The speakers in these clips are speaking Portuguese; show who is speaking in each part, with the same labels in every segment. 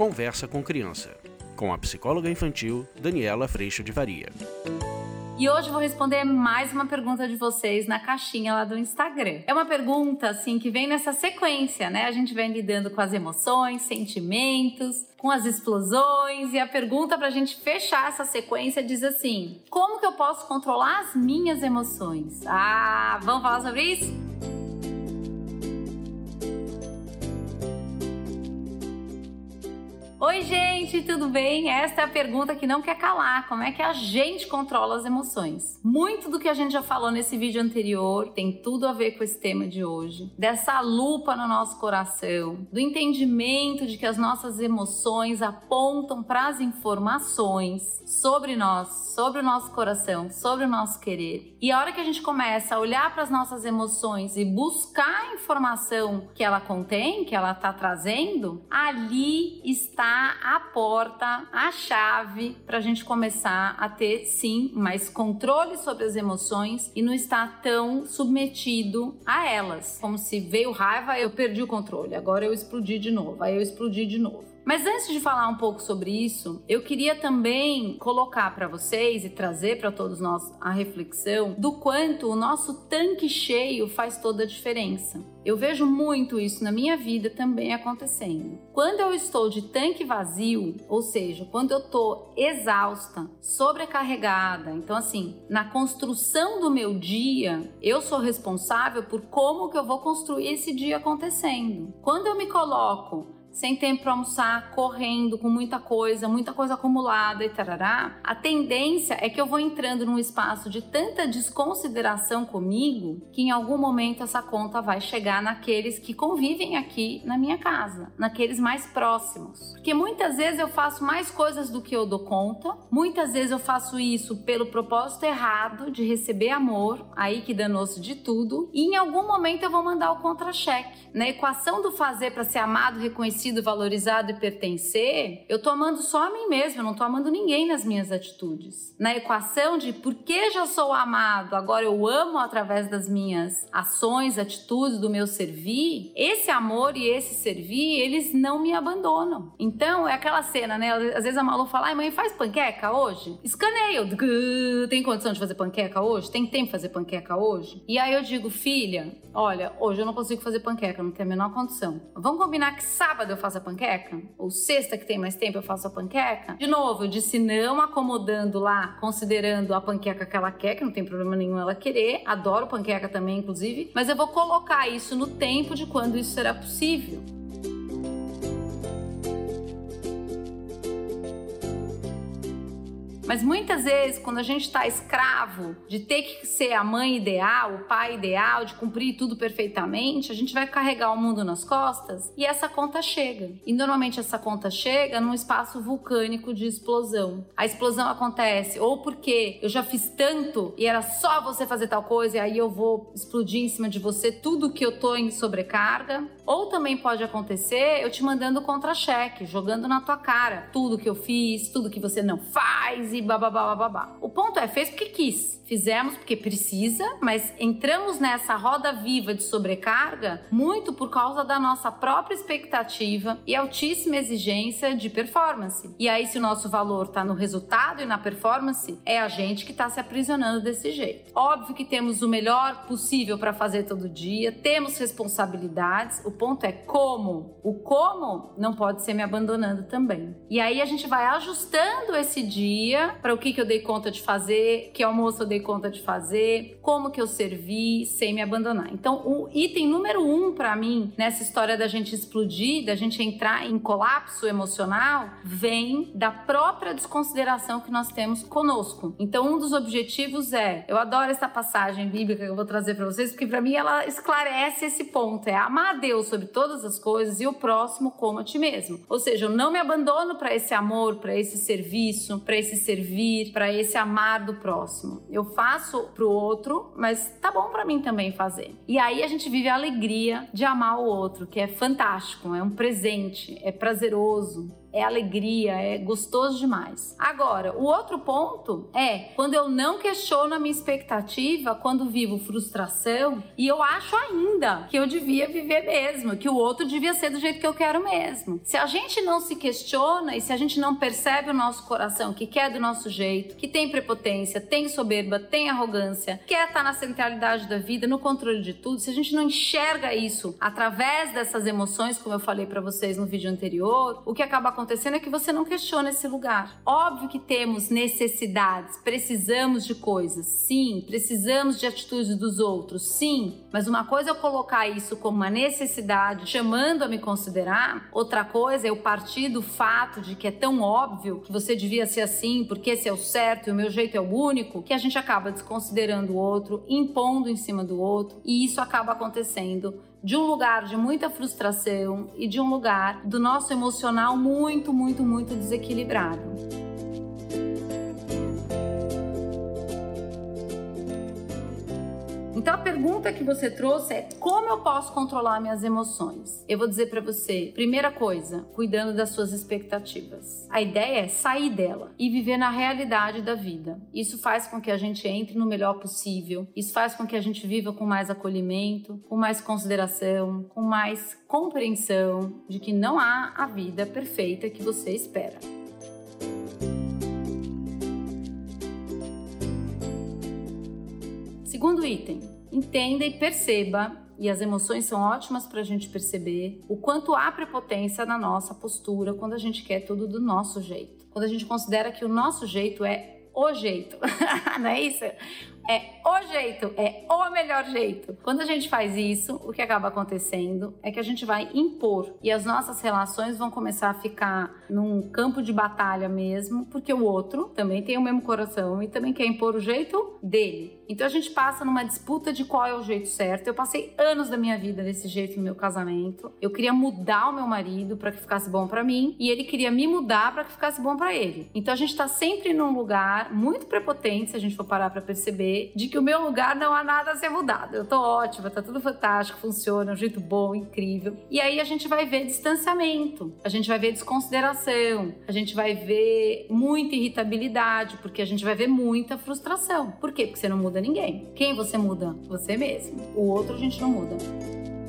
Speaker 1: Conversa com Criança, com a psicóloga infantil Daniela Freixo de Varia.
Speaker 2: E hoje vou responder mais uma pergunta de vocês na caixinha lá do Instagram. É uma pergunta assim que vem nessa sequência, né? A gente vem lidando com as emoções, sentimentos, com as explosões e a pergunta para a gente fechar essa sequência diz assim: como que eu posso controlar as minhas emoções? Ah, vamos falar sobre isso? Oi, gente, tudo bem? Esta é a pergunta que não quer calar. Como é que a gente controla as emoções? Muito do que a gente já falou nesse vídeo anterior tem tudo a ver com esse tema de hoje. Dessa lupa no nosso coração, do entendimento de que as nossas emoções apontam para as informações sobre nós, sobre o nosso coração, sobre o nosso querer. E a hora que a gente começa a olhar para as nossas emoções e buscar a informação que ela contém, que ela está trazendo, ali está a porta, a chave para a gente começar a ter sim mais controle sobre as emoções e não estar tão submetido a elas. Como se veio raiva, eu perdi o controle, agora eu explodi de novo, aí eu explodi de novo. Mas antes de falar um pouco sobre isso, eu queria também colocar para vocês e trazer para todos nós a reflexão do quanto o nosso tanque cheio faz toda a diferença. Eu vejo muito isso na minha vida também acontecendo. Quando eu estou de tanque vazio, ou seja, quando eu estou exausta, sobrecarregada, então assim, na construção do meu dia, eu sou responsável por como que eu vou construir esse dia acontecendo. Quando eu me coloco sem tempo para almoçar, correndo, com muita coisa, muita coisa acumulada e tarará, a tendência é que eu vou entrando num espaço de tanta desconsideração comigo que em algum momento essa conta vai chegar naqueles que convivem aqui na minha casa, naqueles mais próximos. Porque muitas vezes eu faço mais coisas do que eu dou conta, muitas vezes eu faço isso pelo propósito errado de receber amor, aí que danou-se de tudo, e em algum momento eu vou mandar o contra-cheque. Na equação do fazer para ser amado, reconhecido, reconhecido, valorizado e pertencer, eu tô amando só a mim mesmo, eu não tô amando ninguém nas minhas atitudes. Na equação de por que já sou amado, agora eu amo através das minhas ações, atitudes, do meu servir, esse amor e esse servir, eles não me abandonam. Então, é aquela cena, né? Às vezes a Malu fala, ai mãe, faz panqueca hoje? Escaneio. Tem condição de fazer panqueca hoje? Tem tempo de fazer panqueca hoje? E aí eu digo, filha, olha, hoje eu não consigo fazer panqueca, não tenho a menor condição. Vamos combinar que sábado sábado eu faço a panqueca? Ou sexta que tem mais tempo eu faço a panqueca? De novo, eu disse não acomodando lá, considerando a panqueca que ela quer, que não tem problema nenhum ela querer. Adoro panqueca também, inclusive. Mas eu vou colocar isso no tempo de quando isso será possível. Mas muitas vezes, quando a gente está escravo de ter que ser a mãe ideal, o pai ideal, de cumprir tudo perfeitamente, a gente vai carregar o mundo nas costas e essa conta chega. E normalmente essa conta chega num espaço vulcânico de explosão. A explosão acontece ou porque eu já fiz tanto e era só você fazer tal coisa e aí eu vou explodir em cima de você tudo que eu tô em sobrecarga, ou também pode acontecer eu te mandando contra-cheque, jogando na tua cara tudo que eu fiz, tudo que você não faz e bababá, babá. O ponto é, fez porque quis fizemos porque precisa, mas entramos nessa roda viva de sobrecarga muito por causa da nossa própria expectativa e altíssima exigência de performance. E aí, se o nosso valor está no resultado e na performance, é a gente que está se aprisionando desse jeito. Óbvio que temos o melhor possível para fazer todo dia, temos responsabilidades, o ponto é como. O como não pode ser me abandonando também. E aí a gente vai ajustando esse dia para o que, que eu dei conta de fazer, que almoço eu dei conta de fazer, como que eu servi sem me abandonar. Então, o item número um para mim nessa história da gente explodir, da gente entrar em colapso emocional, vem da própria desconsideração que nós temos conosco. Então, um dos objetivos é, eu adoro essa passagem bíblica que eu vou trazer para vocês, porque para mim ela esclarece esse ponto, é amar a Deus sobre todas as coisas e o próximo como a ti mesmo. Ou seja, eu não me abandono para esse amor, para esse serviço, para esse servir, para esse amar do próximo. Eu faço pro outro, mas tá bom para mim também fazer. E aí a gente vive a alegria de amar o outro, que é fantástico, é um presente, é prazeroso. É alegria, é gostoso demais. Agora, o outro ponto é quando eu não questiono a minha expectativa, quando vivo frustração e eu acho ainda que eu devia viver mesmo, que o outro devia ser do jeito que eu quero mesmo. Se a gente não se questiona e se a gente não percebe o nosso coração que quer do nosso jeito, que tem prepotência, tem soberba, tem arrogância, quer estar na centralidade da vida, no controle de tudo, se a gente não enxerga isso através dessas emoções, como eu falei para vocês no vídeo anterior, o que acaba acontecendo é que você não questiona esse lugar. Óbvio que temos necessidades, precisamos de coisas, sim, precisamos de atitudes dos outros, sim, mas uma coisa é eu colocar isso como uma necessidade, chamando a me considerar, outra coisa é eu partir do fato de que é tão óbvio que você devia ser assim, porque esse é o certo e o meu jeito é o único, que a gente acaba desconsiderando o outro, impondo em cima do outro, e isso acaba acontecendo de um lugar de muita frustração e de um lugar do nosso emocional muito, muito, muito desequilibrado. Então a pergunta que você trouxe é como eu posso controlar minhas emoções? Eu vou dizer para você, primeira coisa, cuidando das suas expectativas. A ideia é sair dela e viver na realidade da vida. Isso faz com que a gente entre no melhor possível. Isso faz com que a gente viva com mais acolhimento, com mais consideração, com mais compreensão de que não há a vida perfeita que você espera. Segundo item, entenda e perceba, e as emoções são ótimas para a gente perceber, o quanto há prepotência na nossa postura quando a gente quer tudo do nosso jeito. Quando a gente considera que o nosso jeito é o jeito, não é isso? É o jeito, é o melhor jeito. Quando a gente faz isso, o que acaba acontecendo é que a gente vai impor e as nossas relações vão começar a ficar num campo de batalha mesmo, porque o outro também tem o mesmo coração e também quer impor o jeito dele. Então a gente passa numa disputa de qual é o jeito certo. Eu passei anos da minha vida desse jeito no meu casamento. Eu queria mudar o meu marido para que ficasse bom para mim e ele queria me mudar para que ficasse bom para ele. Então a gente tá sempre num lugar muito prepotente, se a gente for parar para perceber, de que o meu lugar não há nada a ser mudado. Eu tô ótima, tá tudo fantástico, funciona, é um jeito bom, incrível. E aí a gente vai ver distanciamento, a gente vai ver desconsideração, a gente vai ver muita irritabilidade, porque a gente vai ver muita frustração. Por quê? Porque você não muda ninguém. Quem você muda? Você mesmo. O outro a gente não muda.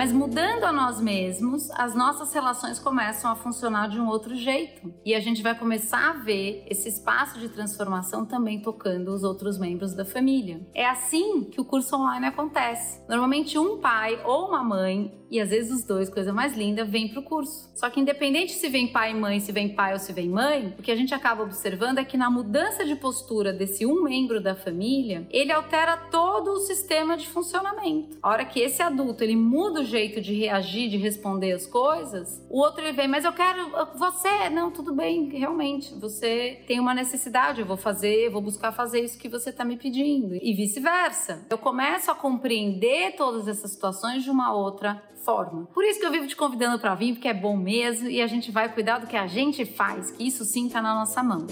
Speaker 2: Mas mudando a nós mesmos, as nossas relações começam a funcionar de um outro jeito. E a gente vai começar a ver esse espaço de transformação também tocando os outros membros da família. É assim que o curso online acontece. Normalmente um pai ou uma mãe e às vezes os dois, coisa mais linda, vem para o curso. Só que independente se vem pai e mãe, se vem pai ou se vem mãe, o que a gente acaba observando é que na mudança de postura desse um membro da família, ele altera todo o sistema de funcionamento. A hora que esse adulto ele muda o jeito de reagir, de responder as coisas, o outro ele vem, mas eu quero você, não, tudo bem, realmente, você tem uma necessidade, eu vou fazer, vou buscar fazer isso que você está me pedindo e vice-versa. Eu começo a compreender todas essas situações de uma outra forma. Por isso que eu vivo te convidando para vir, porque é bom mesmo e a gente vai cuidar do que a gente faz, que isso sim tá na nossa mão.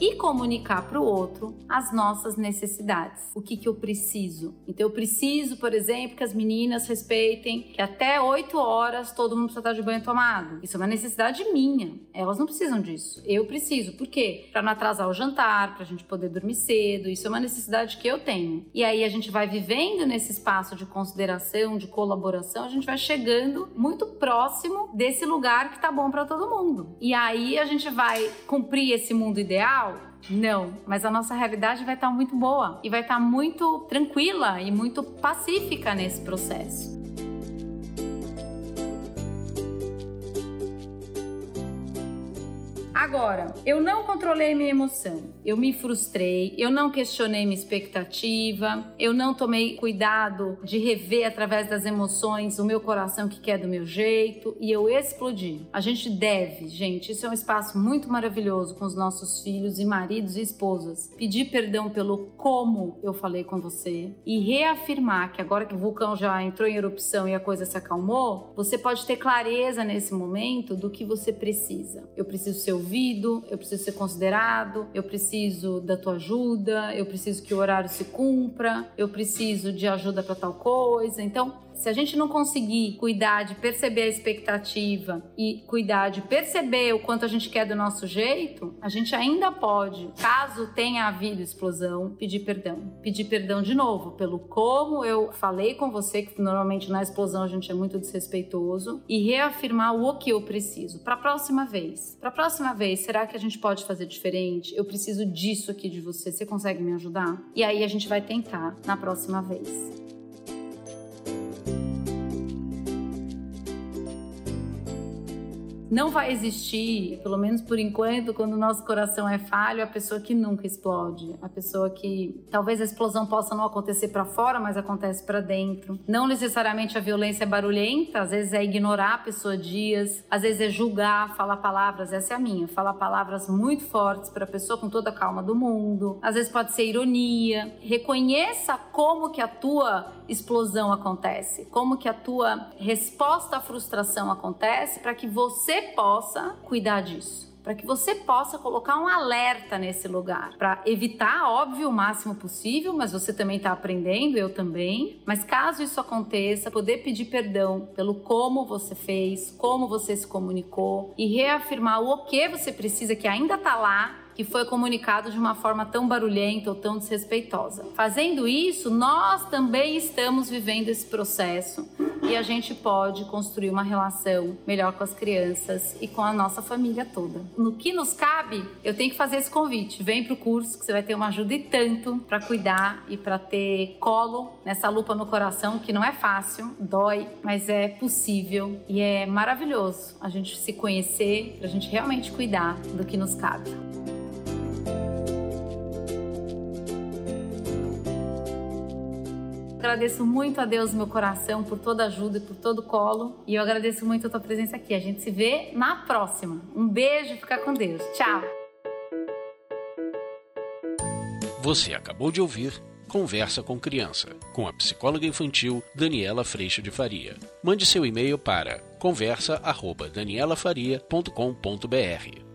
Speaker 2: E comunicar para o outro as nossas necessidades. O que, que eu preciso? Então, eu preciso, por exemplo, que as meninas respeitem que até 8 horas todo mundo precisa estar de banho tomado. Isso é uma necessidade minha. Elas não precisam disso. Eu preciso. Por quê? Para não atrasar o jantar, para a gente poder dormir cedo. Isso é uma necessidade que eu tenho. E aí a gente vai vivendo nesse espaço de consideração, de colaboração, a gente vai chegando muito próximo desse lugar que tá bom para todo mundo. E aí a gente vai cumprir esse mundo ideal não, mas a nossa realidade vai estar muito boa e vai estar muito tranquila e muito pacífica nesse processo. Agora, eu não controlei minha emoção, eu me frustrei, eu não questionei minha expectativa, eu não tomei cuidado de rever através das emoções o meu coração que quer do meu jeito e eu explodi. A gente deve, gente, isso é um espaço muito maravilhoso com os nossos filhos e maridos e esposas. Pedir perdão pelo como eu falei com você e reafirmar que agora que o vulcão já entrou em erupção e a coisa se acalmou, você pode ter clareza nesse momento do que você precisa. Eu preciso ser ouvido eu preciso ser considerado, eu preciso da tua ajuda, eu preciso que o horário se cumpra, eu preciso de ajuda para tal coisa. Então, se a gente não conseguir cuidar de perceber a expectativa e cuidar de perceber o quanto a gente quer do nosso jeito, a gente ainda pode, caso tenha havido explosão, pedir perdão. Pedir perdão de novo pelo como eu falei com você, que normalmente na explosão a gente é muito desrespeitoso, e reafirmar o que eu preciso para a próxima vez. Para a próxima vez, será que a gente pode fazer diferente? Eu preciso disso aqui de você. Você consegue me ajudar? E aí a gente vai tentar na próxima vez. Não vai existir, pelo menos por enquanto, quando o nosso coração é falho, a pessoa que nunca explode, a pessoa que talvez a explosão possa não acontecer para fora, mas acontece para dentro. Não necessariamente a violência é barulhenta, às vezes é ignorar a pessoa dias, às vezes é julgar, falar palavras, essa é a minha, falar palavras muito fortes para a pessoa com toda a calma do mundo. Às vezes pode ser ironia. Reconheça como que a tua explosão acontece, como que a tua resposta à frustração acontece para que você possa cuidar disso para que você possa colocar um alerta nesse lugar, para evitar, óbvio, o máximo possível, mas você também está aprendendo, eu também. Mas caso isso aconteça, poder pedir perdão pelo como você fez, como você se comunicou e reafirmar o que você precisa que ainda está lá que foi comunicado de uma forma tão barulhenta ou tão desrespeitosa. Fazendo isso, nós também estamos vivendo esse processo e a gente pode construir uma relação melhor com as crianças e com a nossa família toda. No que nos cabe, eu tenho que fazer esse convite. Vem para o curso que você vai ter uma ajuda e tanto para cuidar e para ter colo nessa lupa no coração que não é fácil, dói, mas é possível e é maravilhoso a gente se conhecer, a gente realmente cuidar do que nos cabe. Agradeço muito a Deus meu coração por toda a ajuda e por todo o colo. E eu agradeço muito a tua presença aqui. A gente se vê na próxima. Um beijo, fica com Deus. Tchau.
Speaker 1: Você acabou de ouvir Conversa com Criança, com a psicóloga infantil Daniela Freixo de Faria. Mande seu e-mail para conversa@danielafaria.com.br.